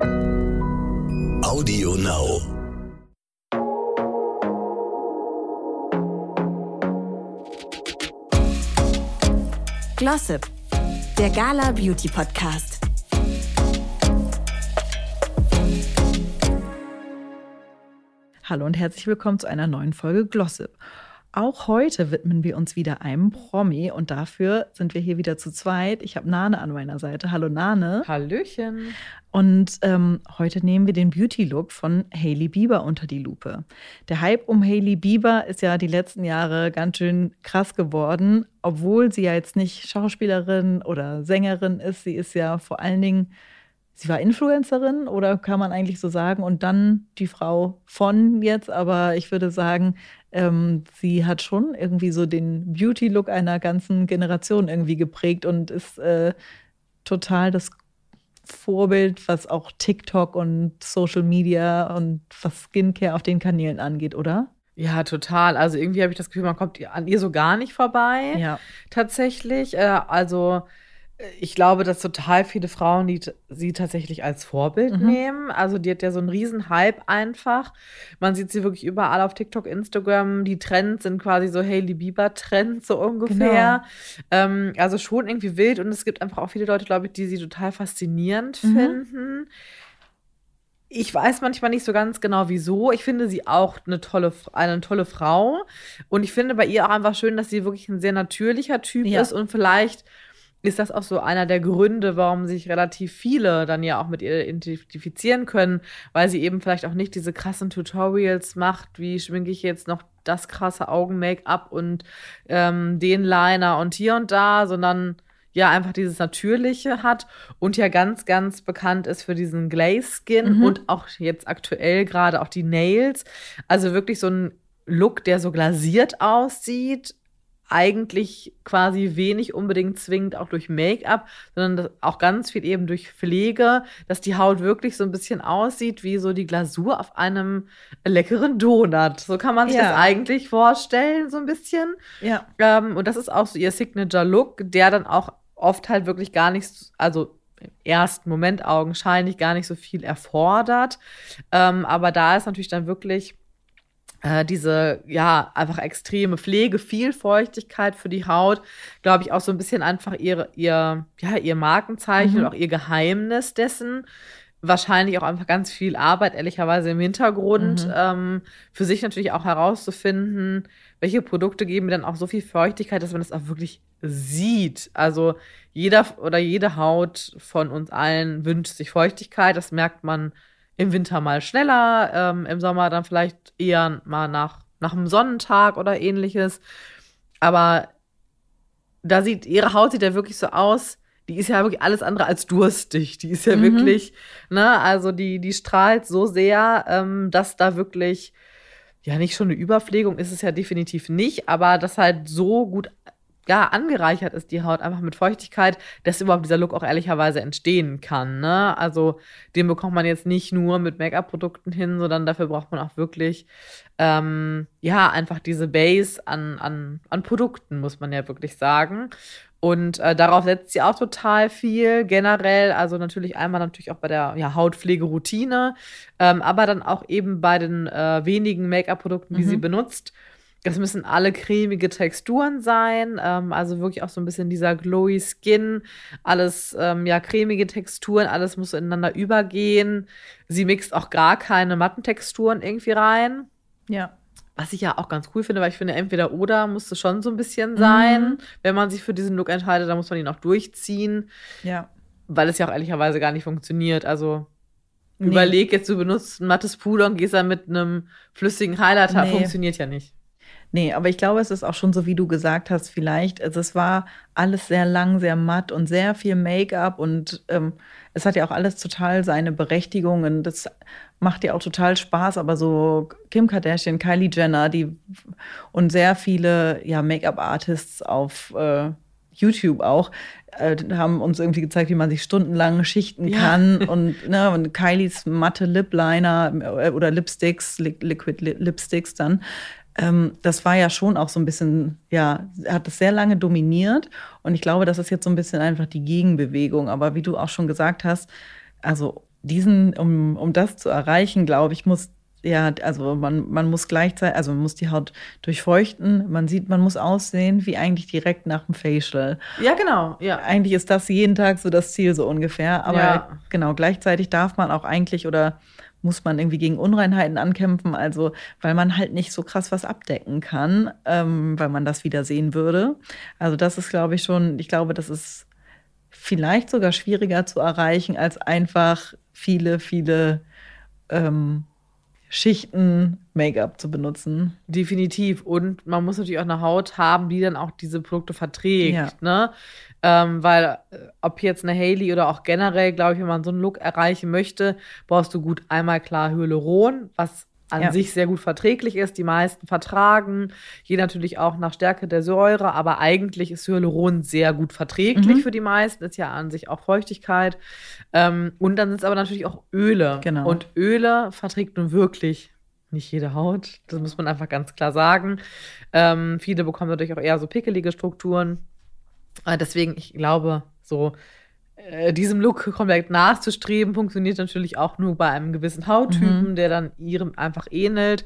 Audio Now. Glossip, der Gala Beauty Podcast. Hallo und herzlich willkommen zu einer neuen Folge Glossip. Auch heute widmen wir uns wieder einem Promi und dafür sind wir hier wieder zu zweit. Ich habe Nane an meiner Seite. Hallo Nane. Hallöchen. Und ähm, heute nehmen wir den Beauty-Look von Hailey Bieber unter die Lupe. Der Hype um Hailey Bieber ist ja die letzten Jahre ganz schön krass geworden, obwohl sie ja jetzt nicht Schauspielerin oder Sängerin ist. Sie ist ja vor allen Dingen sie war Influencerin oder kann man eigentlich so sagen und dann die Frau von jetzt, aber ich würde sagen, ähm, sie hat schon irgendwie so den Beauty-Look einer ganzen Generation irgendwie geprägt und ist äh, total das Vorbild, was auch TikTok und Social Media und was Skincare auf den Kanälen angeht, oder? Ja, total. Also irgendwie habe ich das Gefühl, man kommt an ihr so gar nicht vorbei. Ja. Tatsächlich. Äh, also ich glaube, dass total viele Frauen die sie tatsächlich als Vorbild mhm. nehmen. Also die hat ja so einen riesen Hype einfach. Man sieht sie wirklich überall auf TikTok, Instagram. Die Trends sind quasi so Hailey Bieber Trends so ungefähr. Genau. Ähm, also schon irgendwie wild und es gibt einfach auch viele Leute, glaube ich, die sie total faszinierend mhm. finden. Ich weiß manchmal nicht so ganz genau, wieso. Ich finde sie auch eine tolle, eine tolle Frau. Und ich finde bei ihr auch einfach schön, dass sie wirklich ein sehr natürlicher Typ ja. ist und vielleicht ist das auch so einer der Gründe, warum sich relativ viele dann ja auch mit ihr identifizieren können, weil sie eben vielleicht auch nicht diese krassen Tutorials macht, wie schminke ich jetzt noch das krasse Augen-Make-up und ähm, den Liner und hier und da, sondern ja einfach dieses Natürliche hat und ja ganz, ganz bekannt ist für diesen Glaze-Skin mhm. und auch jetzt aktuell gerade auch die Nails. Also wirklich so ein Look, der so glasiert aussieht, eigentlich quasi wenig unbedingt zwingend auch durch Make-up, sondern auch ganz viel eben durch Pflege, dass die Haut wirklich so ein bisschen aussieht wie so die Glasur auf einem leckeren Donut. So kann man sich ja. das eigentlich vorstellen, so ein bisschen. Ja. Ähm, und das ist auch so ihr Signature-Look, der dann auch oft halt wirklich gar nicht, also im ersten Moment augenscheinlich gar nicht so viel erfordert. Ähm, aber da ist natürlich dann wirklich äh, diese, ja, einfach extreme Pflege, viel Feuchtigkeit für die Haut, glaube ich, auch so ein bisschen einfach ihre, ihr, ja, ihr Markenzeichen mhm. und auch ihr Geheimnis dessen. Wahrscheinlich auch einfach ganz viel Arbeit, ehrlicherweise im Hintergrund, mhm. ähm, für sich natürlich auch herauszufinden, welche Produkte geben mir dann auch so viel Feuchtigkeit, dass man das auch wirklich sieht. Also jeder oder jede Haut von uns allen wünscht sich Feuchtigkeit, das merkt man im Winter mal schneller, ähm, im Sommer dann vielleicht eher mal nach, nach einem Sonnentag oder ähnliches. Aber da sieht, ihre Haut sieht ja wirklich so aus, die ist ja wirklich alles andere als durstig. Die ist ja mhm. wirklich, ne, also die, die strahlt so sehr, ähm, dass da wirklich, ja, nicht schon eine Überpflegung ist es ja definitiv nicht, aber das halt so gut ja, angereichert ist die Haut einfach mit Feuchtigkeit, dass überhaupt dieser Look auch ehrlicherweise entstehen kann. Ne? Also den bekommt man jetzt nicht nur mit Make-up-Produkten hin, sondern dafür braucht man auch wirklich ähm, ja einfach diese Base an, an, an Produkten, muss man ja wirklich sagen. Und äh, darauf setzt sie auch total viel generell. Also natürlich einmal natürlich auch bei der ja, Hautpflegeroutine, ähm, aber dann auch eben bei den äh, wenigen Make-up-Produkten, die mhm. sie benutzt. Das müssen alle cremige Texturen sein, ähm, also wirklich auch so ein bisschen dieser glowy Skin, alles ähm, ja cremige Texturen, alles muss ineinander übergehen. Sie mixt auch gar keine matten Texturen irgendwie rein. Ja. Was ich ja auch ganz cool finde, weil ich finde, entweder oder musste schon so ein bisschen sein. Mhm. Wenn man sich für diesen Look entscheidet, dann muss man ihn auch durchziehen. Ja. Weil es ja auch ehrlicherweise gar nicht funktioniert. Also nee. überleg jetzt, du benutzt ein mattes Puder und gehst dann mit einem flüssigen Highlighter. Nee. Funktioniert ja nicht. Nee, aber ich glaube, es ist auch schon so, wie du gesagt hast, vielleicht, also es war alles sehr lang, sehr matt und sehr viel Make-up und ähm, es hat ja auch alles total seine Berechtigung und das macht ja auch total Spaß, aber so Kim Kardashian, Kylie Jenner, die und sehr viele ja, Make-up-Artists auf äh, YouTube auch, äh, haben uns irgendwie gezeigt, wie man sich stundenlang schichten ja. kann. Und, ne, und Kylies matte Lip Liner äh, oder Lipsticks, Liquid Lipsticks dann, ähm, das war ja schon auch so ein bisschen, ja, hat es sehr lange dominiert. Und ich glaube, das ist jetzt so ein bisschen einfach die Gegenbewegung. Aber wie du auch schon gesagt hast, also diesen, um, um das zu erreichen, glaube ich, muss ja, also man, man muss gleichzeitig, also man muss die Haut durchfeuchten. Man sieht, man muss aussehen wie eigentlich direkt nach dem Facial. Ja, genau. Ja. Eigentlich ist das jeden Tag so das Ziel so ungefähr. Aber Ja. genau, gleichzeitig darf man auch eigentlich oder muss man irgendwie gegen Unreinheiten ankämpfen, also weil man halt nicht so krass was abdecken kann, ähm, weil man das wieder sehen würde. Also das ist, glaube ich, schon, ich glaube, das ist vielleicht sogar schwieriger zu erreichen, als einfach viele, viele ähm, Schichten Make-up zu benutzen. Definitiv. Und man muss natürlich auch eine Haut haben, die dann auch diese Produkte verträgt. Ja. Ne? Ähm, weil, äh, ob jetzt eine Hailey oder auch generell, glaube ich, wenn man so einen Look erreichen möchte, brauchst du gut einmal klar Hyaluron, was an Ja. sich sehr gut verträglich ist. Die meisten vertragen, je natürlich auch nach Stärke der Säure, aber eigentlich ist Hyaluron sehr gut verträglich Mhm. für die meisten, ist ja an sich auch Feuchtigkeit. Ähm, und dann sind es aber natürlich auch Öle. Genau. Und Öle verträgt nun wirklich nicht jede Haut. Das muss man einfach ganz klar sagen. Ähm, viele bekommen dadurch auch eher so pickelige Strukturen. Äh, deswegen, ich glaube, so äh, diesem Look komplett nachzustreben, funktioniert natürlich auch nur bei einem gewissen Hauttypen, der dann ihrem einfach ähnelt.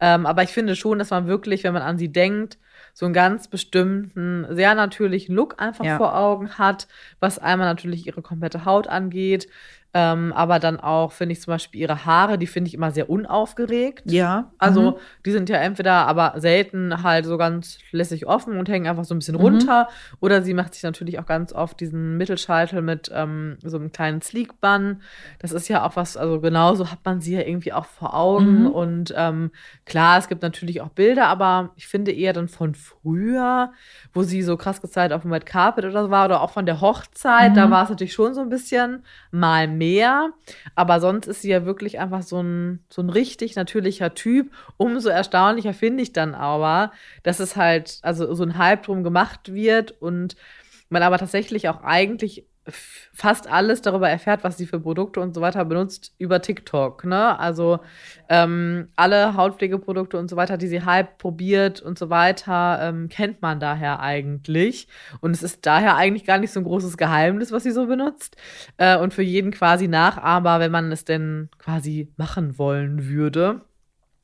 Ähm, aber ich finde schon, dass man wirklich, wenn man an sie denkt, so einen ganz bestimmten, sehr natürlichen Look einfach Ja. vor Augen hat, was einmal natürlich ihre komplette Haut angeht, ähm, aber dann auch, finde ich zum Beispiel ihre Haare, die finde ich immer sehr unaufgeregt. Ja, Also, mhm. die sind ja entweder aber selten halt so ganz lässig offen und hängen einfach so ein bisschen Mhm. runter. Oder sie macht sich natürlich auch ganz oft diesen Mittelscheitel mit ähm, so einem kleinen Sleek-Bun. Das ist ja auch was, also genauso hat man sie ja irgendwie auch vor Augen. Mhm. Und ähm, klar, es gibt natürlich auch Bilder, aber ich finde eher dann von früher, wo sie so krass gezeigt auf dem Red Carpet oder so war, oder auch von der Hochzeit, da Mhm. war es natürlich schon so ein bisschen mal mehr. Aber sonst ist sie ja wirklich einfach so ein, so ein richtig natürlicher Typ. Umso erstaunlicher finde ich dann aber, dass es halt, also so ein Hype drum gemacht wird und man aber tatsächlich auch eigentlich fast alles darüber erfährt, was sie für Produkte und so weiter benutzt, über TikTok. Ne? Also ähm, alle Hautpflegeprodukte und so weiter, die sie Hype probiert und so weiter, ähm, kennt man daher eigentlich. Und es ist daher eigentlich gar nicht so ein großes Geheimnis, was sie so benutzt. Äh, und für jeden quasi nachahmbar, wenn man es denn quasi machen wollen würde.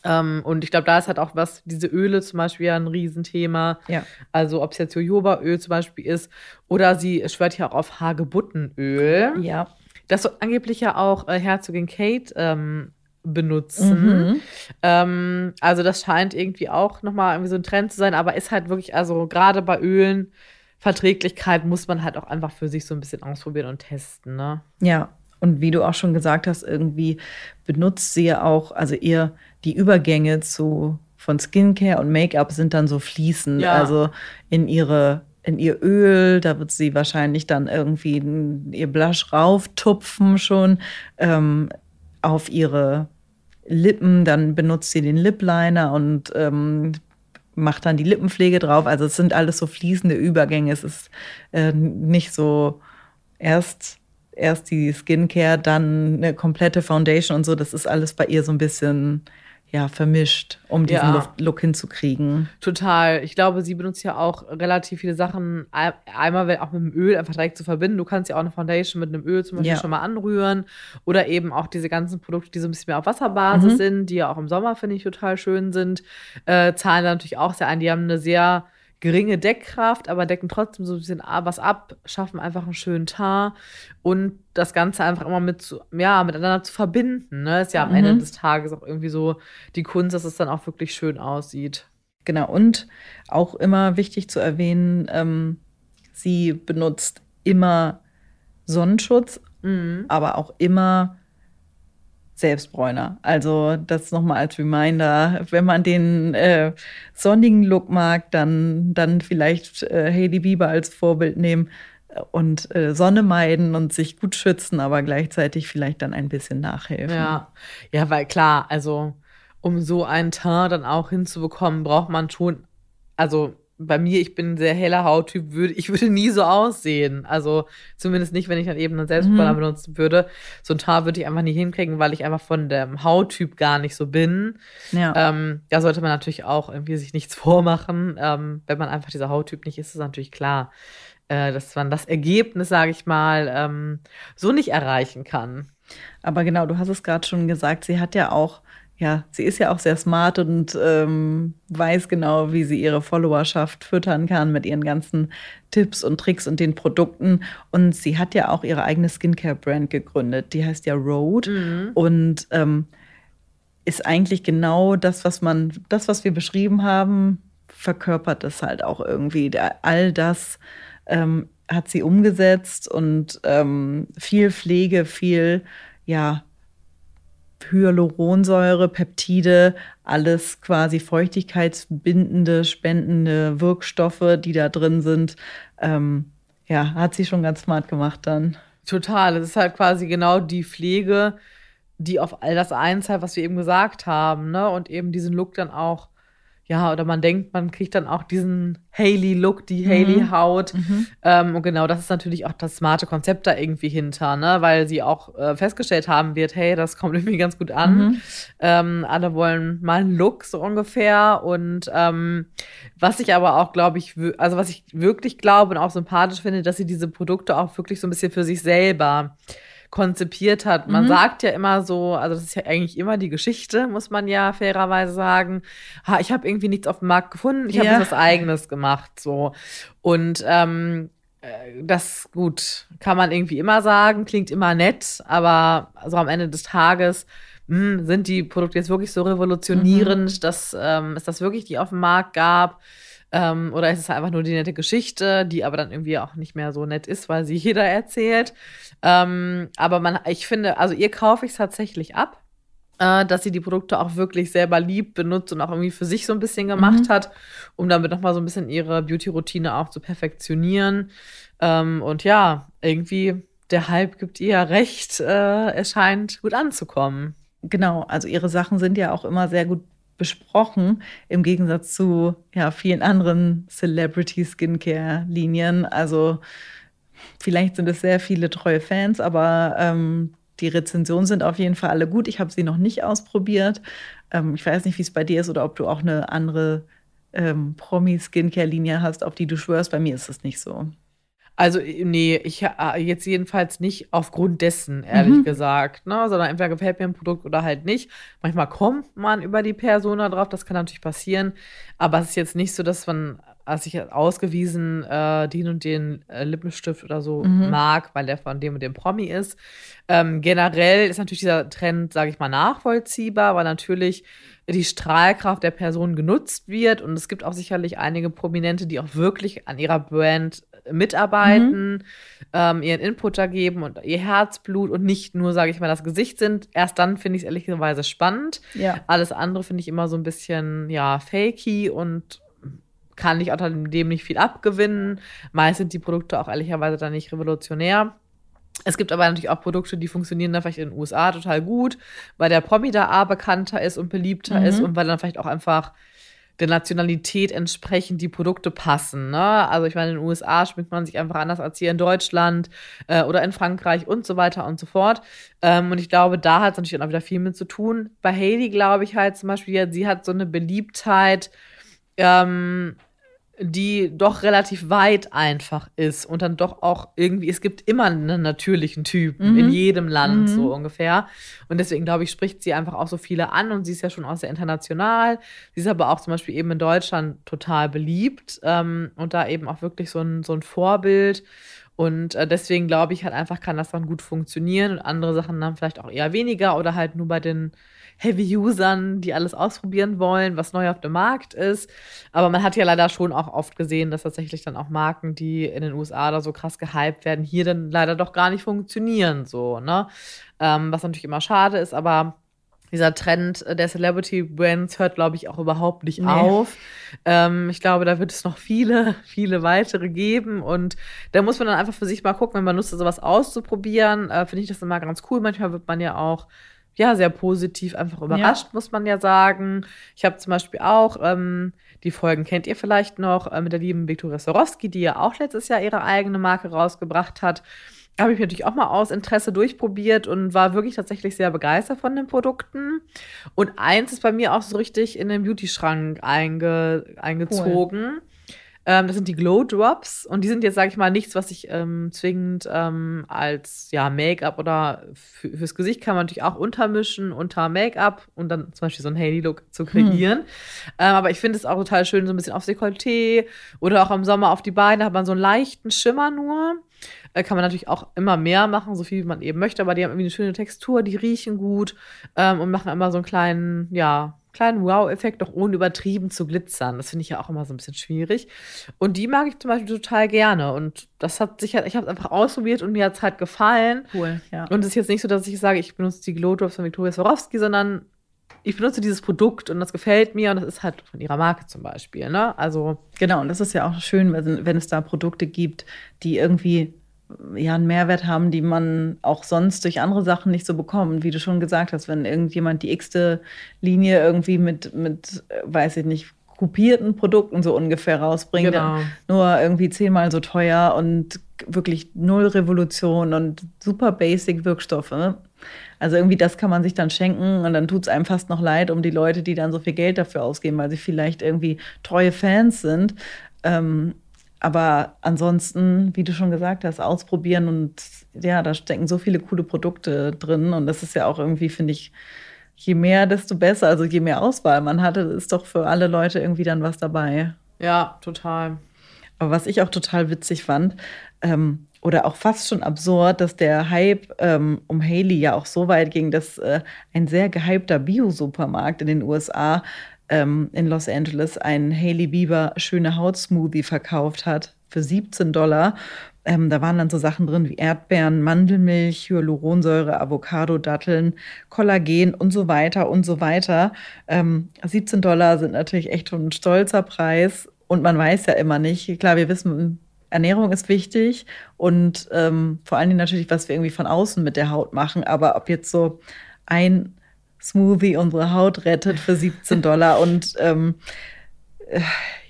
Ähm, und ich glaube, da ist halt auch was, diese Öle zum Beispiel ja ein Riesenthema. Ja. Also ob es jetzt Jojobaöl zum Beispiel ist oder sie schwört ja auch auf Hagebuttenöl. Ja. Das soll angeblich ja auch äh, Herzogin Kate ähm, benutzen. Mhm. Ähm, also das scheint irgendwie auch nochmal irgendwie so ein Trend zu sein, aber ist halt wirklich, also gerade bei Ölen, Verträglichkeit muss man halt auch einfach für sich so ein bisschen ausprobieren und testen, ne? Ja, und wie du auch schon gesagt hast, irgendwie benutzt sie ja auch, also ihr die Übergänge zu von Skincare und Make-up sind dann so fließend. Ja. Also in ihre in ihr Öl, da wird sie wahrscheinlich dann irgendwie ihr Blush rauftupfen schon ähm, auf ihre Lippen, dann benutzt sie den Lip Liner und ähm, macht dann die Lippenpflege drauf. Also es sind alles so fließende Übergänge. Es ist äh, nicht so erst erst die Skincare, dann eine komplette Foundation und so. Das ist alles bei ihr so ein bisschen ja vermischt, um diesen Ja. Look, hinzukriegen. Total. Ich glaube, sie benutzt ja auch relativ viele Sachen, ein- einmal auch mit dem Öl einfach direkt zu verbinden. Du kannst ja auch eine Foundation mit einem Öl zum Beispiel Ja. schon mal anrühren. Oder eben auch diese ganzen Produkte, die so ein bisschen mehr auf Wasserbasis Mhm. sind, die ja auch im Sommer, finde ich, total schön sind, äh, zahlen da natürlich auch sehr ein. Die haben eine sehr geringe Deckkraft, aber decken trotzdem so ein bisschen was ab, schaffen einfach einen schönen Teint und das Ganze einfach immer mit zu, ja, miteinander zu verbinden. Ne? Ist ja am Mhm. Ende des Tages auch irgendwie so die Kunst, dass es dann auch wirklich schön aussieht. Genau. Und auch immer wichtig zu erwähnen, ähm, sie benutzt immer Sonnenschutz, Mhm. aber auch immer Selbstbräuner. Also das nochmal als Reminder, wenn man den äh, sonnigen Look mag, dann, dann vielleicht äh, Hailey Bieber als Vorbild nehmen und äh, Sonne meiden und sich gut schützen, aber gleichzeitig vielleicht dann ein bisschen nachhelfen. Ja, ja, weil klar, also um so einen Teint dann auch hinzubekommen, braucht man schon, also bei mir, ich bin ein sehr heller Hauttyp, würde, ich würde nie so aussehen. Also zumindest nicht, wenn ich dann eben einen Selbstbräuner Mhm. benutzen würde. So ein Teint würde ich einfach nie hinkriegen, weil ich einfach von dem Hauttyp gar nicht so bin. Ja. Ähm, da sollte man natürlich auch irgendwie sich nichts vormachen. Ähm, wenn man einfach dieser Hauttyp nicht ist, ist natürlich klar, äh, dass man das Ergebnis, sage ich mal, ähm, so nicht erreichen kann. Aber genau, du hast es gerade schon gesagt, sie hat ja auch, ja, sie ist ja auch sehr smart und ähm, weiß genau, wie sie ihre Followerschaft füttern kann mit ihren ganzen Tipps und Tricks und den Produkten. Und sie hat ja auch ihre eigene Skincare-Brand gegründet. Die heißt ja Road. Mhm. Und ähm, ist eigentlich genau das, was man, das, was wir beschrieben haben, verkörpert es halt auch irgendwie. All das ähm, hat sie umgesetzt und ähm, viel Pflege, viel, ja, Hyaluronsäure, Peptide, alles quasi feuchtigkeitsbindende, spendende Wirkstoffe, die da drin sind. Ähm, ja, hat sie schon ganz smart gemacht dann. Total. Es ist halt quasi genau die Pflege, die auf all das einzahlt, was wir eben gesagt haben, ne? Und eben diesen Look dann auch ja, oder man denkt, man kriegt dann auch diesen Haley-Look, die mhm. Haley-Haut. Mhm. Ähm, und genau das ist natürlich auch das smarte Konzept da irgendwie hinter, ne? weil sie auch äh, festgestellt haben wird, hey, das kommt irgendwie ganz gut an. Mhm. Ähm, alle wollen mal einen Look so ungefähr. Und ähm, was ich aber auch, glaube ich, also was ich wirklich glaube und auch sympathisch finde, dass sie diese Produkte auch wirklich so ein bisschen für sich selber konzipiert hat. Man mhm. sagt ja immer so, also das ist ja eigentlich immer die Geschichte, muss man ja fairerweise sagen. Ha, ich habe irgendwie nichts auf dem Markt gefunden, ich habe ja. was Eigenes gemacht, so. Und ähm, äh, das gut kann man irgendwie immer sagen, klingt immer nett, aber so am Ende des Tages mh, hm, sind die Produkte jetzt wirklich so revolutionierend, mhm. dass ähm, es das wirklich die auf dem Markt gab. Ähm, oder ist es einfach nur die nette Geschichte, die aber dann irgendwie auch nicht mehr so nett ist, weil sie jeder erzählt. Ähm, aber man, ich finde, also ihr kaufe ich es tatsächlich ab, äh, dass sie die Produkte auch wirklich selber liebt, benutzt und auch irgendwie für sich so ein bisschen gemacht mhm. hat, um damit nochmal so ein bisschen ihre Beauty-Routine auch zu perfektionieren. Ähm, und ja, irgendwie der Hype gibt ihr ja recht, äh, es scheint gut anzukommen. Genau, also ihre Sachen sind ja auch immer sehr gut besprochen, im Gegensatz zu ja, vielen anderen Celebrity-Skincare-Linien. Also vielleicht sind es sehr viele treue Fans, aber ähm, die Rezensionen sind auf jeden Fall alle gut. Ich habe sie noch nicht ausprobiert. Ähm, ich weiß nicht, wie es bei dir ist oder ob du auch eine andere ähm, Promi-Skincare-Linie hast, auf die du schwörst. Bei mir ist es nicht so. Also, nee, ich äh, jetzt jedenfalls nicht aufgrund dessen, ehrlich mhm. gesagt, ne? Sondern entweder gefällt mir ein Produkt oder halt nicht. Manchmal kommt man über die Persona drauf, das kann natürlich passieren. Aber es ist jetzt nicht so, dass man als ich ausgewiesen äh, den und den äh, Lippenstift oder so mhm. mag, weil der von dem und dem Promi ist. Ähm, generell ist natürlich dieser Trend, sage ich mal, nachvollziehbar, weil natürlich die Strahlkraft der Person genutzt wird und es gibt auch sicherlich einige Prominente, die auch wirklich an ihrer Brand mitarbeiten, mhm. ähm, ihren Input da geben und ihr Herzblut und nicht nur, sage ich mal, das Gesicht sind. Erst dann finde ich es ehrlicherweise spannend. Ja. Alles andere finde ich immer so ein bisschen, ja, fakey und kann ich auch dem nicht viel abgewinnen. Meist sind die Produkte auch ehrlicherweise dann nicht revolutionär. Es gibt aber natürlich auch Produkte, die funktionieren dann vielleicht in den USA total gut, weil der Promi da A bekannter ist und beliebter mhm. ist und weil dann vielleicht auch einfach der Nationalität entsprechend die Produkte passen. Ne? Also ich meine, in den USA schmeckt man sich einfach anders als hier in Deutschland äh, oder in Frankreich und so weiter und so fort. Ähm, und ich glaube, da hat es natürlich auch wieder viel mit zu tun. Bei Haley glaube ich halt zum Beispiel, sie hat so eine Beliebtheit, ähm, die doch relativ weit einfach ist und dann doch auch irgendwie, es gibt immer einen natürlichen Typen mhm. in jedem Land, mhm. so ungefähr. Und deswegen glaube ich, spricht sie einfach auch so viele an und sie ist ja schon auch sehr international. Sie ist aber auch zum Beispiel eben in Deutschland total beliebt ähm, und da eben auch wirklich so ein, so ein Vorbild. Und äh, deswegen glaube ich halt einfach, kann das dann gut funktionieren und andere Sachen dann vielleicht auch eher weniger oder halt nur bei den Heavy-Usern, die alles ausprobieren wollen, was neu auf dem Markt ist. Aber man hat ja leider schon auch oft gesehen, dass tatsächlich dann auch Marken, die in den USA da so krass gehypt werden, hier dann leider doch gar nicht funktionieren, so, ne? Ähm, was natürlich immer schade ist, aber dieser Trend der Celebrity Brands hört, glaube ich, auch überhaupt nicht nee. auf. Ähm, ich glaube, da wird es noch viele, viele weitere geben. Und da muss man dann einfach für sich mal gucken, wenn man Lust hat, sowas auszuprobieren. Äh, Finde ich das immer ganz cool. Manchmal wird man ja auch ja, sehr positiv einfach überrascht, ja. muss man ja sagen. Ich habe zum Beispiel auch, ähm, die Folgen kennt ihr vielleicht noch, äh, mit der lieben Viktoria Sorowski, die ja auch letztes Jahr ihre eigene Marke rausgebracht hat. Habe ich natürlich auch mal aus Interesse durchprobiert und war wirklich tatsächlich sehr begeistert von den Produkten. Und eins ist bei mir auch so richtig in den Beauty-Schrank einge eingezogen. Cool. Ähm, das sind die Glow Drops und die sind jetzt, sage ich mal, nichts, was ich ähm, zwingend ähm, als ja, Make-up oder fürs Gesicht kann man natürlich auch untermischen unter Make-up und dann zum Beispiel so einen Haley-Look zu kreieren. Hm. Aber ich finde es auch total schön, so ein bisschen aufs Dekolleté oder auch im Sommer auf die Beine hat man so einen leichten Schimmer nur. Äh, kann man natürlich auch immer mehr machen, so viel wie man eben möchte, aber die haben irgendwie eine schöne Textur, die riechen gut ähm, und machen immer so einen kleinen, ja, kleinen Wow-Effekt, doch ohne übertrieben zu glitzern. Das finde ich ja auch immer so ein bisschen schwierig. Und die mag ich zum Beispiel total gerne. Und das hat sich halt, ich habe es einfach ausprobiert und mir hat es halt gefallen. Cool, ja. Und es ist jetzt nicht so, dass ich sage, ich benutze die Glow Drops von Victoria Swarovski, sondern ich benutze dieses Produkt und das gefällt mir und das ist halt von ihrer Marke zum Beispiel. Ne? Also genau, und das ist ja auch schön, wenn, wenn es da Produkte gibt, die irgendwie ja einen Mehrwert haben, die man auch sonst durch andere Sachen nicht so bekommt. Wie du schon gesagt hast, wenn irgendjemand die x-te Linie irgendwie mit, mit, weiß ich nicht, kopierten Produkten so ungefähr rausbringt, genau. nur irgendwie zehnmal so teuer und wirklich null Revolution und super basic Wirkstoffe. Also irgendwie das kann man sich dann schenken und dann tut es einem fast noch leid um die Leute, die dann so viel Geld dafür ausgeben, weil sie vielleicht irgendwie treue Fans sind. Ähm, aber ansonsten, wie du schon gesagt hast, ausprobieren und ja, da stecken so viele coole Produkte drin und das ist ja auch irgendwie, finde ich, je mehr, desto besser. Also je mehr Auswahl man hatte, ist doch für alle Leute irgendwie dann was dabei. Ja, total. Aber was ich auch total witzig fand, ähm, oder auch fast schon absurd, dass der Hype ähm, um Haley ja auch so weit ging, dass äh, ein sehr gehypter Bio-Supermarkt in den USA ähm, in Los Angeles einen Hailey Bieber schöne Haut Smoothie verkauft hat für 17 Dollar. Ähm, da waren dann so Sachen drin wie Erdbeeren, Mandelmilch, Hyaluronsäure, Avocado, Datteln, Kollagen und so weiter und so weiter. Ähm, 17 Dollar sind natürlich echt schon ein stolzer Preis und man weiß ja immer nicht. Klar, wir wissen, Ernährung ist wichtig und ähm, vor allen Dingen natürlich, was wir irgendwie von außen mit der Haut machen. Aber ob jetzt so ein Smoothie unsere Haut rettet für 17 Dollar und ähm, äh,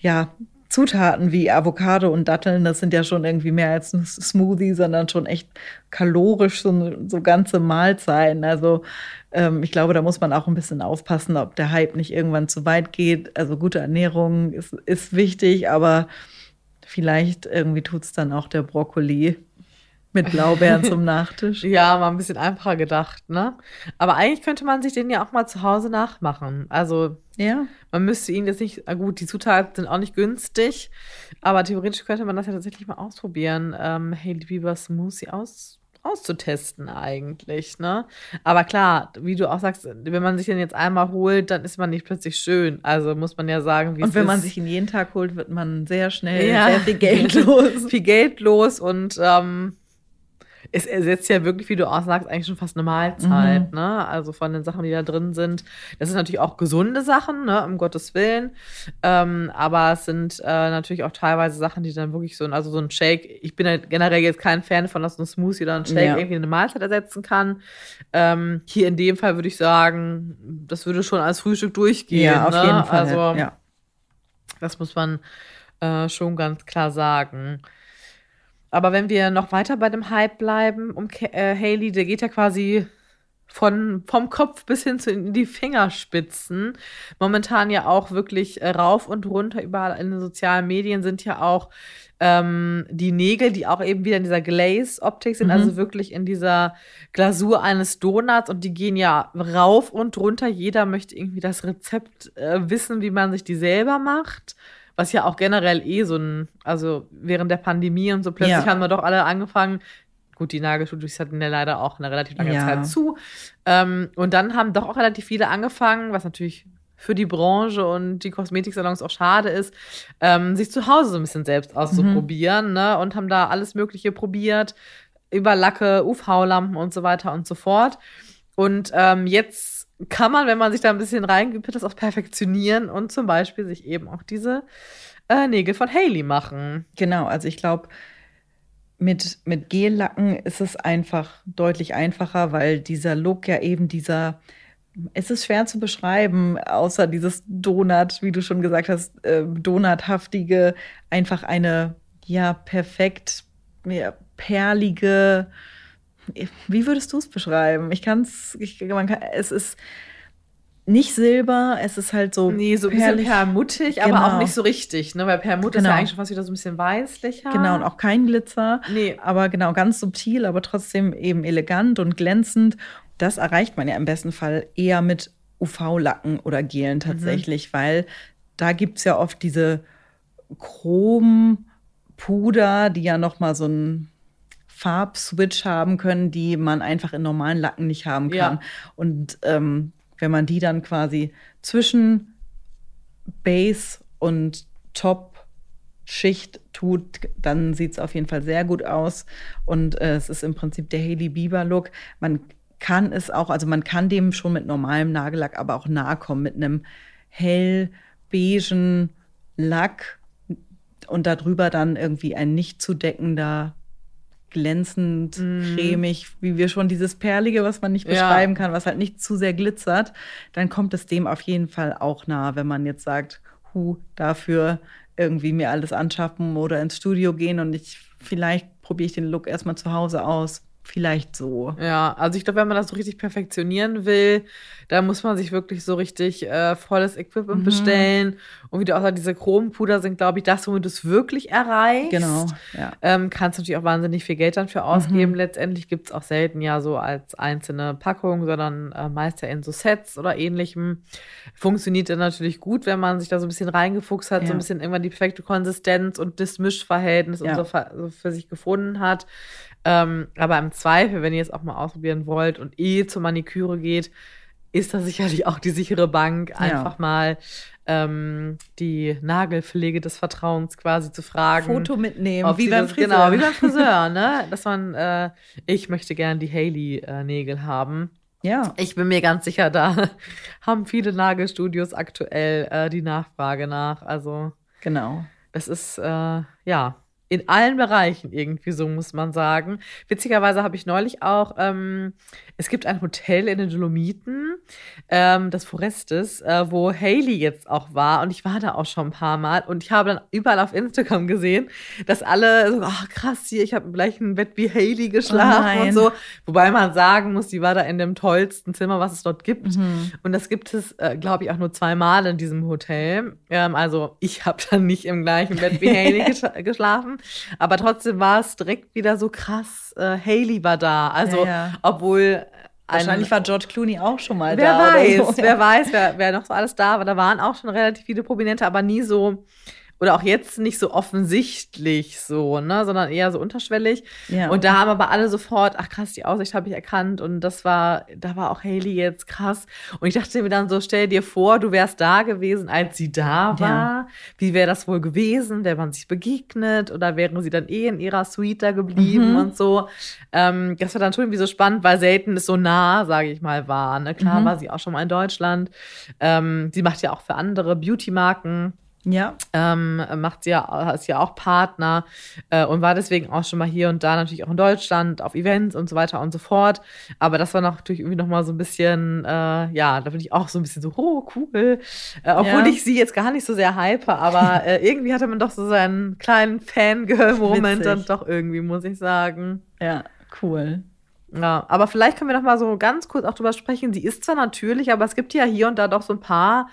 ja, Zutaten wie Avocado und Datteln, das sind ja schon irgendwie mehr als ein Smoothie, sondern schon echt kalorisch, so, so ganze Mahlzeiten. Also ähm, ich glaube, da muss man auch ein bisschen aufpassen, ob der Hype nicht irgendwann zu weit geht. Also gute Ernährung ist, ist wichtig, aber vielleicht irgendwie tut es dann auch der Brokkoli mit Blaubeeren zum Nachtisch. Ja, mal ein bisschen einfacher gedacht, ne? Aber eigentlich könnte man sich den ja auch mal zu Hause nachmachen. Also, ja. man müsste ihn jetzt nicht, gut, die Zutaten sind auch nicht günstig, aber theoretisch könnte man das ja tatsächlich mal ausprobieren, ähm, Hailey Bieber Smoothie aus, auszutesten eigentlich, ne? Aber kar, wie du auch sagst, wenn man sich den jetzt einmal holt, dann ist man nicht plötzlich schön. Also muss man ja sagen, wie Und wenn ist. man sich ihn jeden Tag holt, wird man sehr schnell ja. sehr viel Geld los. viel Geld los und ähm, es ersetzt ja wirklich, wie du auch sagst, eigentlich schon fast eine Mahlzeit. Mhm. Ne? Also von den Sachen, die da drin sind. Das sind natürlich auch gesunde Sachen, ne? um Gottes Willen. Ähm, aber es sind äh, natürlich auch teilweise Sachen, die dann wirklich so, also so ein Shake, ich bin ja generell jetzt kein Fan von, dass ein Smoothie oder ein Shake ja. irgendwie eine Mahlzeit ersetzen kann. Ähm, hier in dem Fall würde ich sagen, das würde schon als Frühstück durchgehen. Ja, auf ne? jeden Fall. Also, ja. das muss man äh, schon ganz klar sagen. Aber wenn wir noch weiter bei dem Hype bleiben um äh, Haley, der geht ja quasi von, vom Kopf bis hin zu in die Fingerspitzen. Momentan ja auch wirklich rauf und runter überall in den sozialen Medien sind ja auch ähm, die Nägel, die auch eben wieder in dieser Glaze-Optik sind, mhm. also wirklich in dieser Glasur eines Donuts und die gehen ja rauf und runter. Jeder möchte irgendwie das Rezept äh, wissen, wie man sich die selber macht was ja auch generell eh so ein, also während der Pandemie und so plötzlich ja. haben wir doch alle angefangen, gut, die Nagelstudios hatten ja leider auch eine relativ lange ja. Zeit zu. Ähm, und dann haben doch auch relativ viele angefangen, was natürlich für die Branche und die Kosmetiksalons auch schade ist, ähm, sich zu Hause so ein bisschen selbst auszuprobieren, mhm. ne? Und haben da alles Mögliche probiert, über Lacke, UV-Lampen und so weiter und so fort. Und ähm, jetzt kann man, wenn man sich da ein bisschen reingibt, das auch perfektionieren und zum Beispiel sich eben auch diese äh, Nägel von Haley machen. Genau, also ich glaube, mit, mit Gellacken ist es einfach deutlich einfacher, weil dieser Look ja eben dieser, es ist schwer zu beschreiben, außer dieses Donut, wie du schon gesagt hast, äh, donuthaftige, einfach eine, ja, perfekt, ja, perlige, wie würdest du es beschreiben? Ich kann es, man kann, es ist, nicht Silber, es ist halt so. Nee, so ein bisschen perlmuttig, Genau. aber auch nicht so richtig, ne? Weil Perlmutt ist Genau. ja eigentlich schon fast wieder so ein bisschen weißlicher. Genau, und auch kein Glitzer. Nee. Aber genau, ganz subtil, aber trotzdem eben elegant und glänzend. Das erreicht man ja im besten Fall eher mit UV-Lacken oder Gelen tatsächlich, weil da gibt es ja oft diese Chrom-Puder, die ja noch mal so einen Farbswitch haben können, die man einfach in normalen Lacken nicht haben kann. Ja. Und ähm, wenn man die dann quasi zwischen Base und Top-Schicht tut, dann sieht es auf jeden Fall sehr gut aus. Und äh, es ist im Prinzip der Hailey Bieber-Look. Man kann es auch, also man kann dem schon mit normalem Nagellack aber auch nahe kommen, mit einem hell beigen Lack und darüber dann irgendwie ein nicht zu deckender glänzend, cremig, wie wir schon dieses Perlige, was man nicht Mhm. Ja. beschreiben kann, was halt nicht zu sehr glitzert, dann kommt es dem auf jeden Fall auch nah, wenn man jetzt sagt, hu, dafür irgendwie mir alles anschaffen oder ins Studio gehen und ich vielleicht probiere ich den Look erstmal zu Hause aus. Vielleicht so. Ja, also ich glaube, wenn man das so richtig perfektionieren will, da muss man sich wirklich so richtig äh, volles Equipment Mhm. bestellen. Und wie du auch sagst, diese Chrompuder sind, glaube ich, das, womit du es wirklich erreichst. Genau, ja. Ähm, kannst natürlich auch wahnsinnig viel Geld dann für ausgeben. Letztendlich gibt es auch selten ja so als einzelne Packung, sondern äh, meist ja in so Sets oder ähnlichem. Funktioniert dann natürlich gut, wenn man sich da so ein bisschen reingefuchst hat, so Ja. ein bisschen irgendwann die perfekte Konsistenz und das Mischverhältnis und Ja. so, ver- so für sich gefunden hat. Ähm, aber im Zweifel, wenn ihr es auch mal ausprobieren wollt und eh zur Maniküre geht, ist das sicherlich auch die sichere Bank, einfach mal ähm, die Nagelpflege des Vertrauens quasi zu fragen. Foto mitnehmen, Ob wie beim Friseur. Genau, wie beim Friseur, ne? Dass man, äh, ich möchte gern die Hailey-Nägel haben. Ja, Ich bin mir ganz sicher, da haben viele Nagelstudios aktuell äh, die Nachfrage nach. Also genau. es ist, äh, ja, in allen Bereichen irgendwie so, muss man sagen. Witzigerweise habe ich neulich auch, ähm, es gibt ein Hotel in den Dolomiten, ähm, das Forestes, äh, wo Haley jetzt auch war. Und ich war da auch schon ein paar Mal. Und ich habe dann überall auf Instagram gesehen, dass alle so, ach krass, hier, ich habe im gleichen Bett wie Haley geschlafen nein. und so. Wobei man sagen muss, die war da in dem tollsten Zimmer, was es dort gibt. Mhm. Und das gibt es, äh, glaube ich, auch nur zweimal in diesem Hotel. Ähm, also ich habe dann nicht im gleichen Bett wie Haley gesch- Aber trotzdem war es direkt wieder so krass. Äh, Haley war da. Also, Ja, ja. obwohl. ein- Wahrscheinlich war George Clooney auch schon mal Wer da. weiß, so. wer weiß, wer, wer noch so alles da war. Da waren auch schon relativ viele Prominente, aber nie so, oder auch jetzt nicht so offensichtlich so, ne, sondern eher so unterschwellig. Ja. Und da haben aber alle sofort, ach krass, die Aussicht habe ich erkannt und das war, da war auch Haley jetzt krass. Und ich dachte mir dann so, stell dir vor, du wärst da gewesen, als sie da war. Ja. Wie wäre das wohl gewesen? Wäre man sich begegnet oder wären sie dann eh in ihrer Suite da geblieben Mhm. und so? Ähm, das war dann schon irgendwie so spannend, weil selten es so nah, sage ich mal, war. Ne? Klar Mhm. war sie auch schon mal in Deutschland. Ähm, sie macht ja auch für andere Beauty-Marken ja. ähm, macht sie ja, ist ja auch Partner äh, und war deswegen auch schon mal hier und da natürlich auch in Deutschland auf Events und so weiter und so fort. Aber das war natürlich irgendwie noch mal so ein bisschen, äh, ja, da bin ich auch so ein bisschen so, oh, cool. Äh, obwohl Ja. ich sie jetzt gar nicht so sehr hype, aber äh, irgendwie hatte man doch so seinen kleinen Fangirl-Moment dann doch irgendwie, muss ich sagen. Ja, cool. Ja, aber vielleicht können wir noch mal so ganz kurz auch drüber sprechen. Sie ist zwar natürlich, aber es gibt ja hier und da doch so ein paar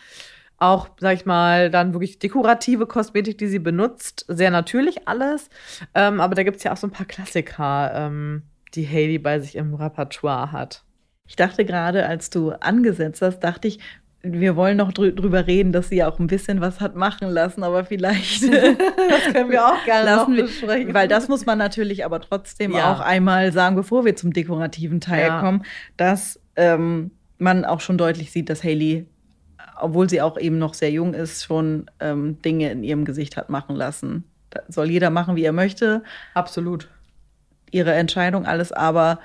auch, sag ich mal, dann wirklich dekorative Kosmetik, die sie benutzt. Sehr natürlich alles. Ähm, aber da gibt es ja auch so ein paar Klassiker, ähm, die Hailey bei sich im Repertoire hat. Ich dachte gerade, als du angesetzt hast, dachte ich, wir wollen noch drü drüber reden, dass sie ja auch ein bisschen was hat machen lassen, aber vielleicht Das können wir auch gerne lassen noch besprechen. weil das muss man natürlich aber trotzdem Ja. auch einmal sagen, bevor wir zum dekorativen Teil Ja. kommen, dass ähm, man auch schon deutlich sieht, dass Haley, obwohl sie auch eben noch sehr jung ist, schon ähm, Dinge in ihrem Gesicht hat machen lassen. Da soll jeder machen, wie er möchte, Absolut. ihre Entscheidung, alles, aber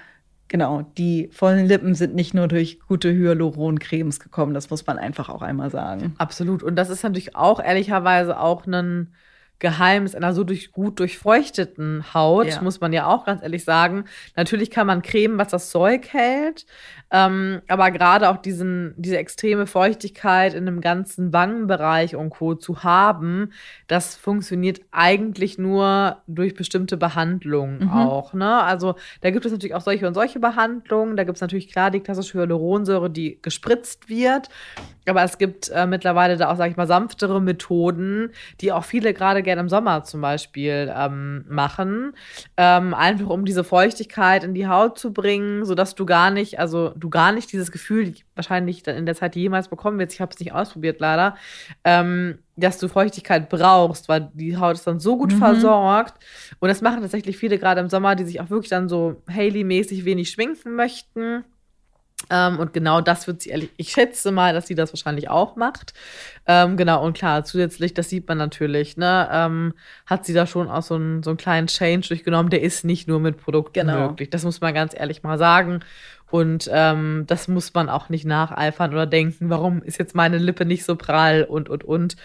genau, die vollen Lippen sind nicht nur durch gute Hyaluron-Cremes gekommen, das muss man einfach auch einmal sagen. Absolut. Und das ist natürlich auch ehrlicherweise auch ein Geheimnis einer so durch, gut durchfeuchteten Haut, Ja. muss man ja auch ganz ehrlich sagen. Natürlich kann man cremen, was das Zeug hält, ähm, aber gerade auch diesen, diese extreme Feuchtigkeit in einem ganzen Wangenbereich und Co. zu haben, das funktioniert eigentlich nur durch bestimmte Behandlungen Mhm. auch. Ne? Also da gibt es natürlich auch solche und solche Behandlungen. Da gibt es natürlich klar die klassische Hyaluronsäure, die gespritzt wird. Aber es gibt äh, mittlerweile da auch, sag ich mal, sanftere Methoden, die auch viele gerade gerne im Sommer zum Beispiel ähm, machen. Ähm, einfach um diese Feuchtigkeit in die Haut zu bringen, sodass du gar nicht, also du gar nicht dieses Gefühl wahrscheinlich dann in der Zeit jemals bekommen wirst. Ich habe es nicht ausprobiert leider, ähm, dass du Feuchtigkeit brauchst, weil die Haut ist dann so gut Mhm. versorgt. Und das machen tatsächlich viele gerade im Sommer, die sich auch wirklich dann so Hailey-mäßig wenig schminken möchten. Ähm, und genau das wird sie, ehrlich, ich schätze mal, dass sie das wahrscheinlich auch macht. Ähm, genau, und klar, zusätzlich, das sieht man natürlich, ne, ähm, hat sie da schon auch so einen, so einen kleinen Change durchgenommen. Der ist nicht nur mit Produkten Genau. möglich. Das muss man ganz ehrlich mal sagen. Und ähm, das muss man auch nicht nacheifern oder denken, warum ist jetzt meine Lippe nicht so prall und, und, und.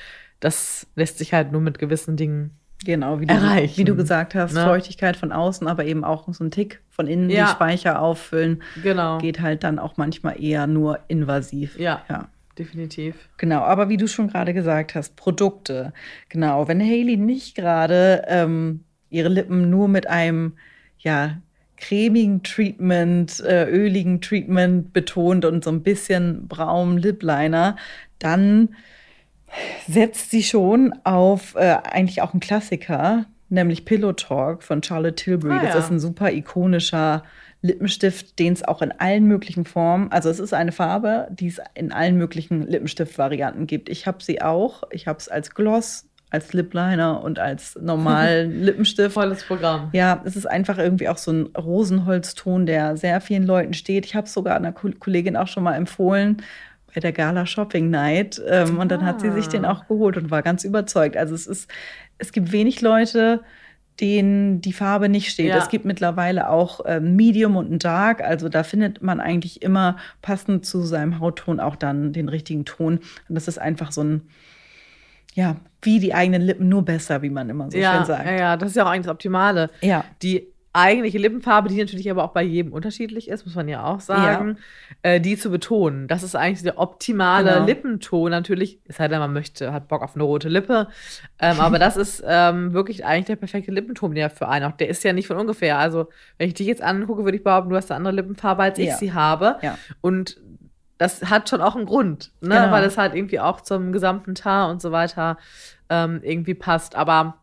Das lässt sich halt nur mit gewissen Dingen Genau, wie du, Erreichen, wie du gesagt hast, ne? Feuchtigkeit von außen, aber eben auch so ein Tick von innen Ja. die Speicher auffüllen. Genau. Geht halt dann auch manchmal eher nur invasiv. Ja. ja. definitiv. Genau, aber wie du schon gerade gesagt hast, Produkte. Genau, wenn Hailey nicht gerade ähm, ihre Lippen nur mit einem, ja, cremigen Treatment, äh, öligen Treatment betont und so ein bisschen braunen Lip Liner, dann setzt sie schon auf äh, eigentlich auch einen Klassiker, nämlich Pillow Talk von Charlotte Tilbury. Ah, das ja. ist ein super ikonischer Lippenstift, den es auch in allen möglichen Formen, also es ist eine Farbe, die es in allen möglichen Lippenstift-Varianten gibt. Ich habe sie auch. Ich habe es als Gloss, als Lip Liner und als normalen Lippenstift. Volles Programm. Ja, es ist einfach irgendwie auch so ein Rosenholzton, der sehr vielen Leuten steht. Ich habe es sogar einer Ko- Kollegin auch schon mal empfohlen bei der Gala Shopping Night. Ähm, und dann hat sie sich den auch geholt und war ganz überzeugt. Also es ist, es gibt wenig Leute, denen die Farbe nicht steht. Ja. Es gibt mittlerweile auch ähm, Medium und ein Dark. Also da findet man eigentlich immer passend zu seinem Hautton auch dann den richtigen Ton. Und das ist einfach so ein, ja, wie die eigenen Lippen, nur besser, wie man immer so ja, schön sagt. ja, ja, das ist ja auch eigentlich das Optimale. Ja. Die eigentliche Lippenfarbe, die natürlich aber auch bei jedem unterschiedlich ist, muss man ja auch sagen, äh, die zu betonen. Das ist eigentlich der optimale Genau. Lippenton. Natürlich, es sei denn, man möchte, hat Bock auf eine rote Lippe. Ähm, aber das ist ähm, wirklich eigentlich der perfekte Lippenton, der für einen auch. Der ist ja nicht von ungefähr. Also, wenn ich dich jetzt angucke, würde ich behaupten, du hast eine andere Lippenfarbe, als ich Ja. sie habe. Ja. Und das hat schon auch einen Grund, ne? Genau. weil es halt irgendwie auch zum gesamten Teint und so weiter ähm, irgendwie passt. Aber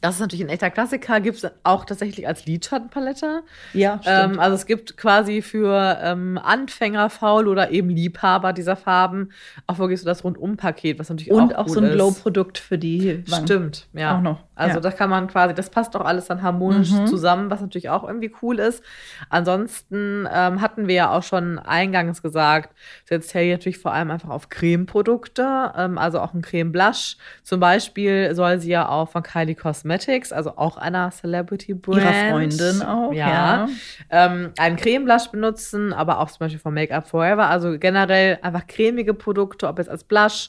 das ist natürlich ein echter Klassiker. Gibt es auch tatsächlich als Lidschattenpalette. Ja, stimmt. Ähm, also es gibt quasi für ähm, Anfänger, Faul oder eben Liebhaber dieser Farben auch wirklich so das Rundum-Paket, was natürlich und auch auch so ein. Glow-Produkt für die Wangen. Stimmt, ja. Auch noch, Also ja. das kann man quasi, das passt auch alles dann harmonisch Mhm. zusammen, was natürlich auch irgendwie cool ist. Ansonsten ähm, hatten wir ja auch schon eingangs gesagt, setzt Harry natürlich vor allem einfach auf Cremeprodukte, ähm, also auch ein Creme Blush. Zum Beispiel soll sie ja auch von Kylie Cosmetics, also auch einer Celebrity Brand. Ihrer Freundin auch, ja. ja. Ähm, einen Creme Blush benutzen, aber auch zum Beispiel von Make Up Forever. Also generell einfach cremige Produkte, ob jetzt als Blush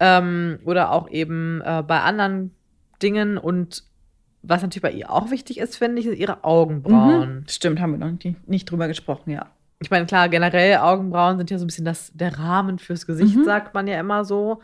ähm, oder auch eben äh, bei anderen Dingen. Und was natürlich bei ihr auch wichtig ist, finde ich, sind ihre Augenbrauen. Mhm. Stimmt, haben wir noch nicht, nicht drüber gesprochen, ja. Ich meine, klar, generell Augenbrauen sind ja so ein bisschen das, der Rahmen fürs Gesicht, Mhm. sagt man ja immer so.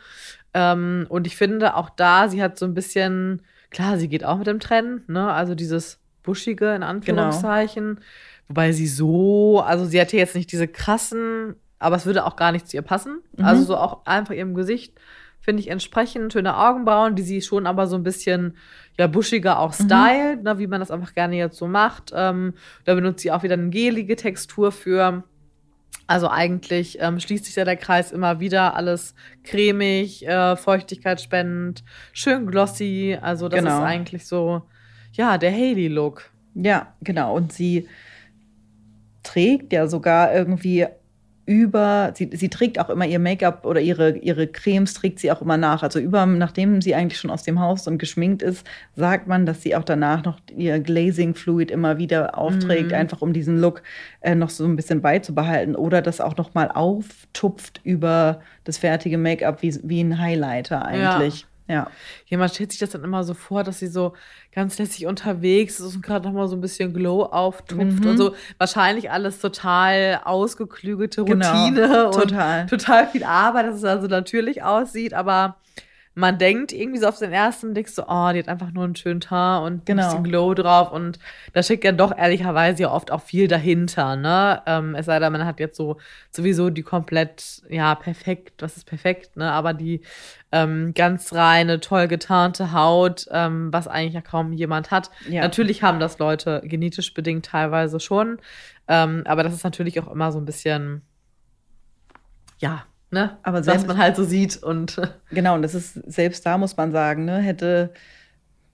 Ähm, und ich finde auch da, sie hat so ein bisschen, klar, sie geht auch mit dem Trend, ne? Also dieses Buschige in Anführungszeichen. Wobei sie so, also sie hatte jetzt nicht diese krassen, aber es würde auch gar nicht zu ihr passen. Mhm. Also so auch einfach ihrem Gesicht, finde ich, entsprechend schöne Augenbrauen, die sie schon aber so ein bisschen ja buschiger auch Mhm. stylt, ne, wie man das einfach gerne jetzt so macht. Ähm, da benutzt sie auch wieder eine gelige Textur für. Also eigentlich ähm, schließt sich ja der Kreis immer wieder, alles cremig, äh, Feuchtigkeit spendend, schön glossy. Also das Genau. ist eigentlich so, ja, der Hailey-Look. Ja, genau. Und sie trägt ja sogar irgendwie über, sie, sie trägt auch immer ihr Make-up oder ihre, ihre Cremes trägt sie auch immer nach. Also über, nachdem sie eigentlich schon aus dem Haus und geschminkt ist, sagt man, dass sie auch danach noch ihr Glazing Fluid immer wieder aufträgt, Mhm. einfach um diesen Look äh, noch so ein bisschen beizubehalten. Oder das auch noch mal auftupft über das fertige Make-up wie, wie ein Highlighter eigentlich. Ja. Jemand stellt sich das dann immer so vor, dass sie so ganz lässig unterwegs ist und gerade nochmal so ein bisschen Glow auftupft Mhm. und so. Wahrscheinlich alles total ausgeklügelte Genau, Routine und total. total viel Arbeit, dass es also natürlich aussieht, aber man denkt irgendwie so auf den ersten Blick so, oh, die hat einfach nur einen schönen Teint und Genau. ein bisschen Glow drauf und da steckt ja doch ehrlicherweise ja oft auch viel dahinter, ne? Ähm, es sei denn, man hat jetzt so sowieso die komplett, ja, perfekt, was ist perfekt, ne? Aber die ähm, ganz reine, toll getarnte Haut, ähm, was eigentlich ja kaum jemand hat. Ja. Natürlich haben das Leute genetisch bedingt teilweise schon, ähm, aber das ist natürlich auch immer so ein bisschen, ja, ne? Aber was selbst- man halt so sieht und Genau, und das ist, selbst da muss man sagen, ne, hätte,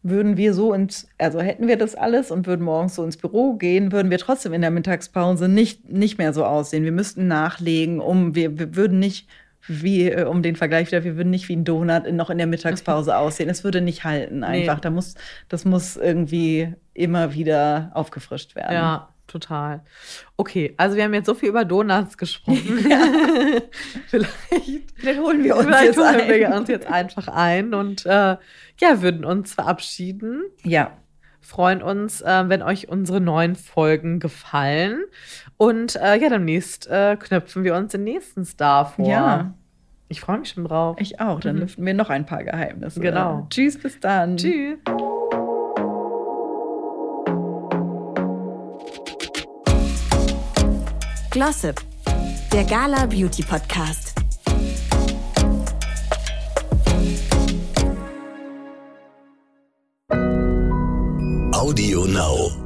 würden wir so ins, also hätten wir das alles und würden morgens so ins Büro gehen, würden wir trotzdem in der Mittagspause nicht, nicht mehr so aussehen. Wir müssten nachlegen, um, wir, wir würden nicht wie, äh, um den Vergleich wieder, wir würden nicht wie ein Donut noch in der Mittagspause aussehen. Es würde nicht halten einfach. Nee. Da muss, das muss irgendwie immer wieder aufgefrischt werden. Ja, total. Okay, also wir haben jetzt so viel über Donuts gesprochen. vielleicht, Vielleicht holen wir uns vielleicht jetzt holen ein. wir uns jetzt einfach ein und äh, ja, würden uns verabschieden. Ja, Freuen uns, äh, wenn euch unsere neuen Folgen gefallen. Und äh, ja, demnächst äh, knöpfen wir uns den nächsten Star vor. Ja. Ich freue mich schon drauf. ich auch. Dann Mhm. lüften wir noch ein paar Geheimnisse. Genau. Tschüss, bis dann. Tschüss. Glossip, der Gala Beauty Podcast. Audio Now.